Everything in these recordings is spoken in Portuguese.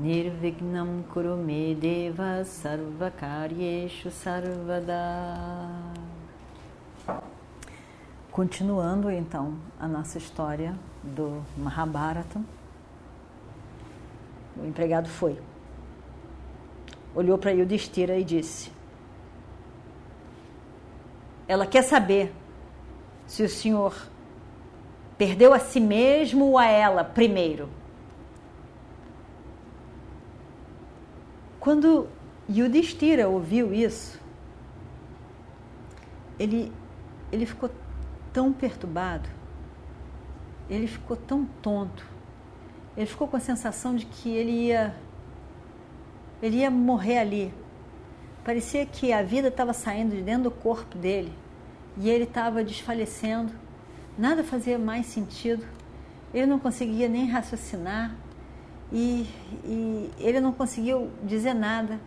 Nirvignam Kurume Deva Sarvakaryeshu Sarvada Continuando então a nossa história do Mahabharata, o empregado foi, olhou para Yudhishthira e disse: Ela quer saber se o senhor perdeu a si mesmo ou a ela primeiro. Quando Yudhishthira ouviu isso, ele, ele ficou tão perturbado, ele ficou tão tonto, ele ficou com a sensação de que ele ia, ele ia morrer ali. Parecia que a vida estava saindo de dentro do corpo dele e ele estava desfalecendo. Nada fazia mais sentido. Ele não conseguia nem raciocinar e, e ele não conseguiu dizer nada.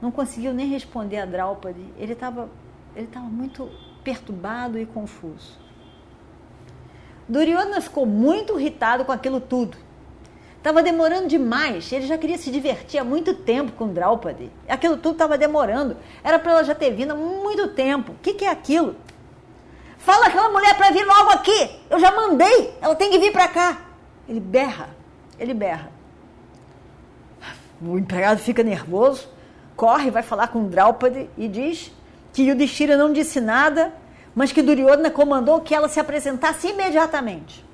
Não conseguiu nem responder a Draupadi. Ele estava ele estava muito perturbado e confuso. Duryodhana ficou muito irritado com aquilo tudo. Estava demorando demais, ele já queria se divertir há muito tempo com Draupadi. Aquilo tudo estava demorando. Era para ela já ter vindo há muito tempo. O que, que é aquilo? Fala aquela mulher para vir logo aqui. Eu já mandei, ela tem que vir para cá. Ele berra, ele berra. O empregado fica nervoso, corre, vai falar com Draupadi e diz que Yudhishthira não disse nada, mas que Duryodhana comandou que ela se apresentasse imediatamente.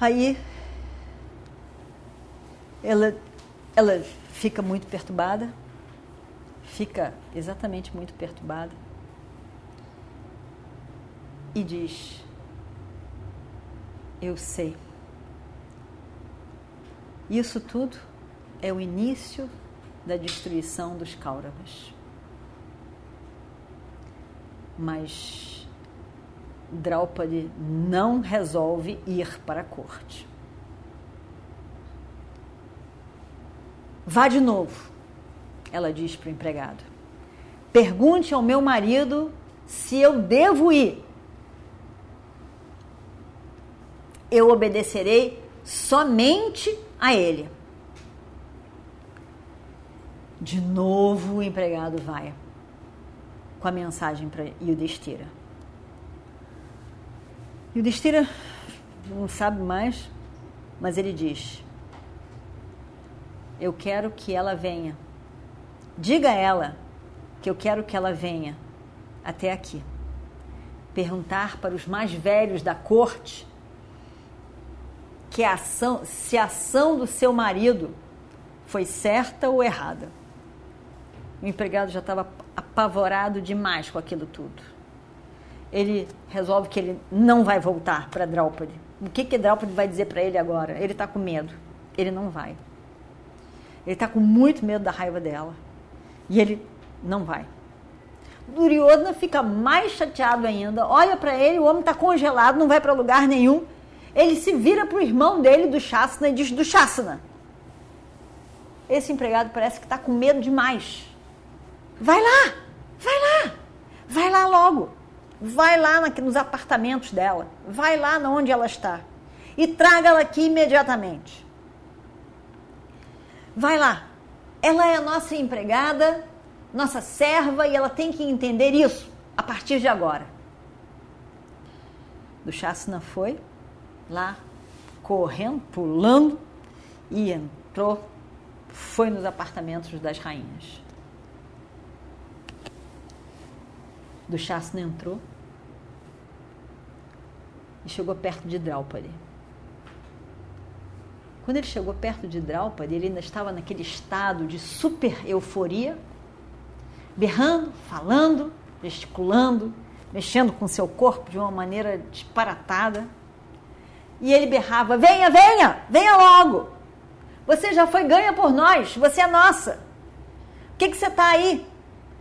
Aí ela, ela fica muito perturbada, fica exatamente muito perturbada e diz: Eu sei. Isso tudo é o início da destruição dos Kauravas. Mas Draupadi não resolve ir para a corte. Vá de novo, ela diz para o empregado. Pergunte ao meu marido se eu devo ir. Eu obedecerei somente a ele. De novo o empregado vai com a mensagem para Yudhishthira. Yudhishthira não sabe mais, mas ele diz: Eu quero que ela venha. Diga a ela que eu quero que ela venha até aqui. Perguntar para os mais velhos da corte que a ação, se a ação do seu marido foi certa ou errada. O empregado já estava apavorado demais com aquilo tudo. Ele resolve que ele não vai voltar para Draupadi. O que que Draupadi vai dizer para ele agora? Ele está com medo. Ele não vai. Ele está com muito medo da raiva dela. E ele não vai. Duryodhana fica mais chateado ainda. Olha para ele, o homem está congelado, não vai para lugar nenhum. Ele se vira para o irmão dele, do Shasana, e diz: Do Shasana, esse empregado parece que está com medo demais. Vai lá, vai lá, vai lá logo. Vai lá nos apartamentos dela, vai lá onde ela está e traga-la aqui imediatamente. Vai lá. Ela é a nossa empregada, nossa serva e ela tem que entender isso a partir de agora. Do Shasana foi lá, correndo, pulando e entrou, foi nos apartamentos das rainhas. do Shasna entrou e chegou perto de Draupadi. Quando ele chegou perto de Draupadi, ele ainda estava naquele estado de super euforia, berrando, falando, gesticulando, mexendo com seu corpo de uma maneira disparatada. E ele berrava: Venha, venha, venha logo! Você já foi ganha por nós, você é nossa. O que, que você está aí?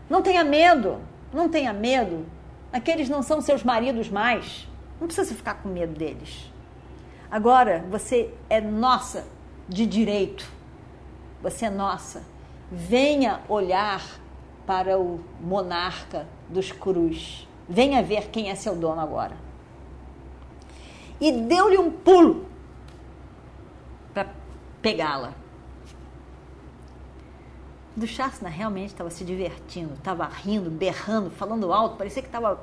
Não tenha medo, não tenha medo. Aqueles não são seus maridos mais. Não precisa ficar com medo deles. Agora, você é nossa de direito. Você é nossa. Venha olhar para o monarca dos cruz. Venha ver quem é seu dono agora. E deu-lhe um pulo para pegá-la. Do Duchasna realmente estava se divertindo, estava rindo, berrando, falando alto, parecia que estava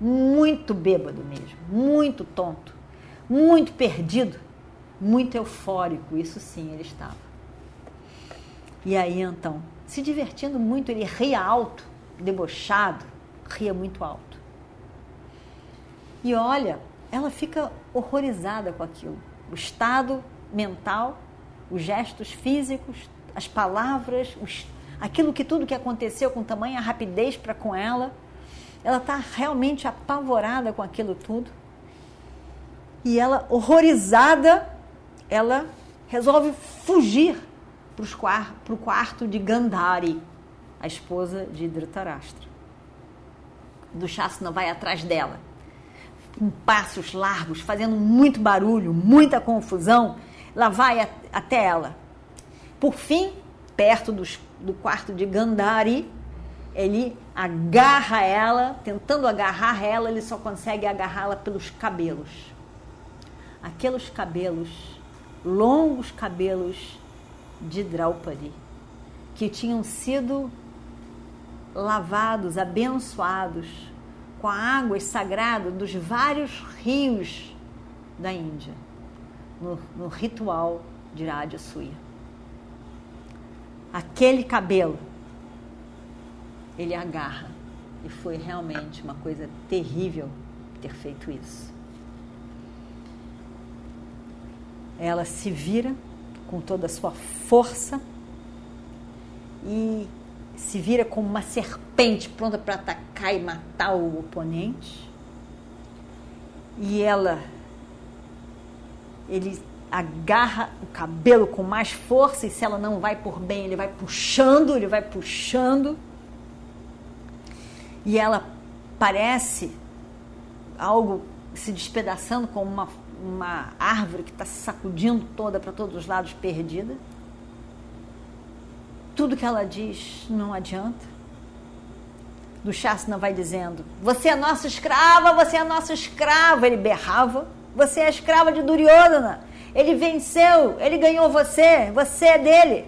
muito bêbado mesmo, muito tonto, muito perdido, muito eufórico, isso sim ele estava. E aí então, se divertindo muito, ele ria alto, debochado, ria muito alto. E olha, ela fica horrorizada com aquilo. O estado mental, os gestos físicos, as palavras, os, aquilo que tudo que aconteceu com tamanha rapidez para com ela. Ela está realmente apavorada com aquilo tudo. E ela, horrorizada, ela resolve fugir para o quarto de Gandhari, a esposa de Dhritarashtra. Dushasana vai atrás dela, com passos largos, fazendo muito barulho, muita confusão. Lá vai até ela. Por fim, perto dos, do quarto de Gandhari, ele agarra ela, tentando agarrar ela, ele só consegue agarrá-la pelos cabelos. Aqueles cabelos, longos cabelos de Draupadi, que tinham sido lavados, abençoados com a água sagrada dos vários rios da Índia, no, no ritual de Rajasuya. Aquele cabelo, ele agarra. E foi realmente uma coisa terrível ter feito isso. Ela se vira com toda a sua força e se vira como uma serpente pronta para atacar e matar o oponente. E ela ele agarra o cabelo com mais força e se ela não vai por bem, ele vai puxando, ele vai puxando. E ela parece algo se despedaçando como uma uma árvore que está se sacudindo toda para todos os lados, perdida. Tudo que ela diz não adianta. Do Shasna vai dizendo: Você é nossa escrava, você é nossa escrava. Ele berrava: Você é escrava de Duryodhana. Ele venceu, ele ganhou você, você é dele.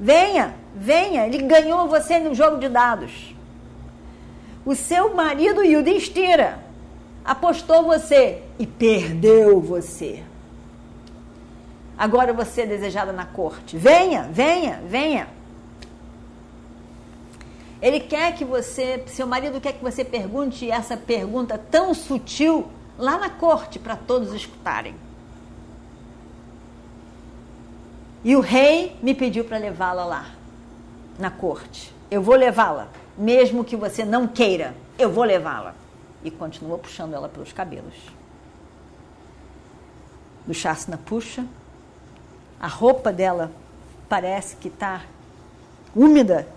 Venha, venha, ele ganhou você no jogo de dados. O seu marido Yudhishthira apostou você e perdeu você. Agora você é desejada na corte. Venha, venha, venha. Ele quer que você, seu marido quer que você pergunte essa pergunta tão sutil lá na corte para todos escutarem. E o rei me pediu para levá-la lá, na corte. Eu vou levá-la, mesmo que você não queira, eu vou levá-la e continua puxando ela pelos cabelos. Do Shasna puxa, a roupa dela parece que está úmida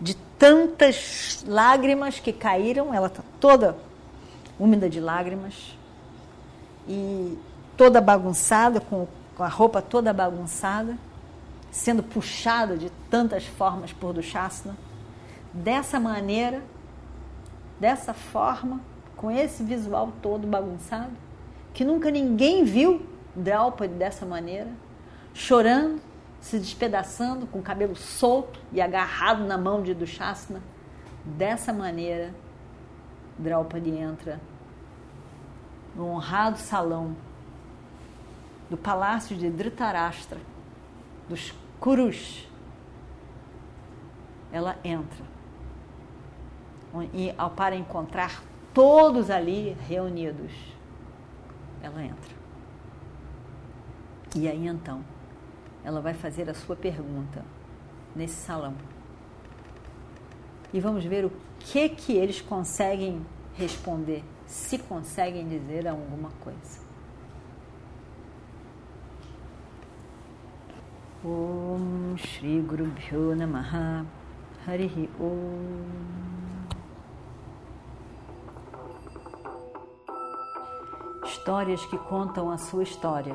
de tantas lágrimas que caíram, ela está toda úmida de lágrimas e toda bagunçada, com, a roupa toda bagunçada, sendo puxada de tantas formas por Dushasana. Dessa maneira, dessa forma, com esse visual todo bagunçado, que nunca ninguém viu Draupadi dessa maneira, chorando, se despedaçando, com o cabelo solto e agarrado na mão de Dushasana. Dessa maneira, Draupadi entra no honrado salão do palácio de Dhritarashtra, dos Kurus. Ela entra e ao para encontrar todos ali reunidos. Ela entra. E aí então, ela vai fazer a sua pergunta nesse salão. E vamos ver o que que eles conseguem responder, se conseguem dizer alguma coisa. Om Shri Guru Bhyo Namaha Harihi Om Histórias que contam a sua história,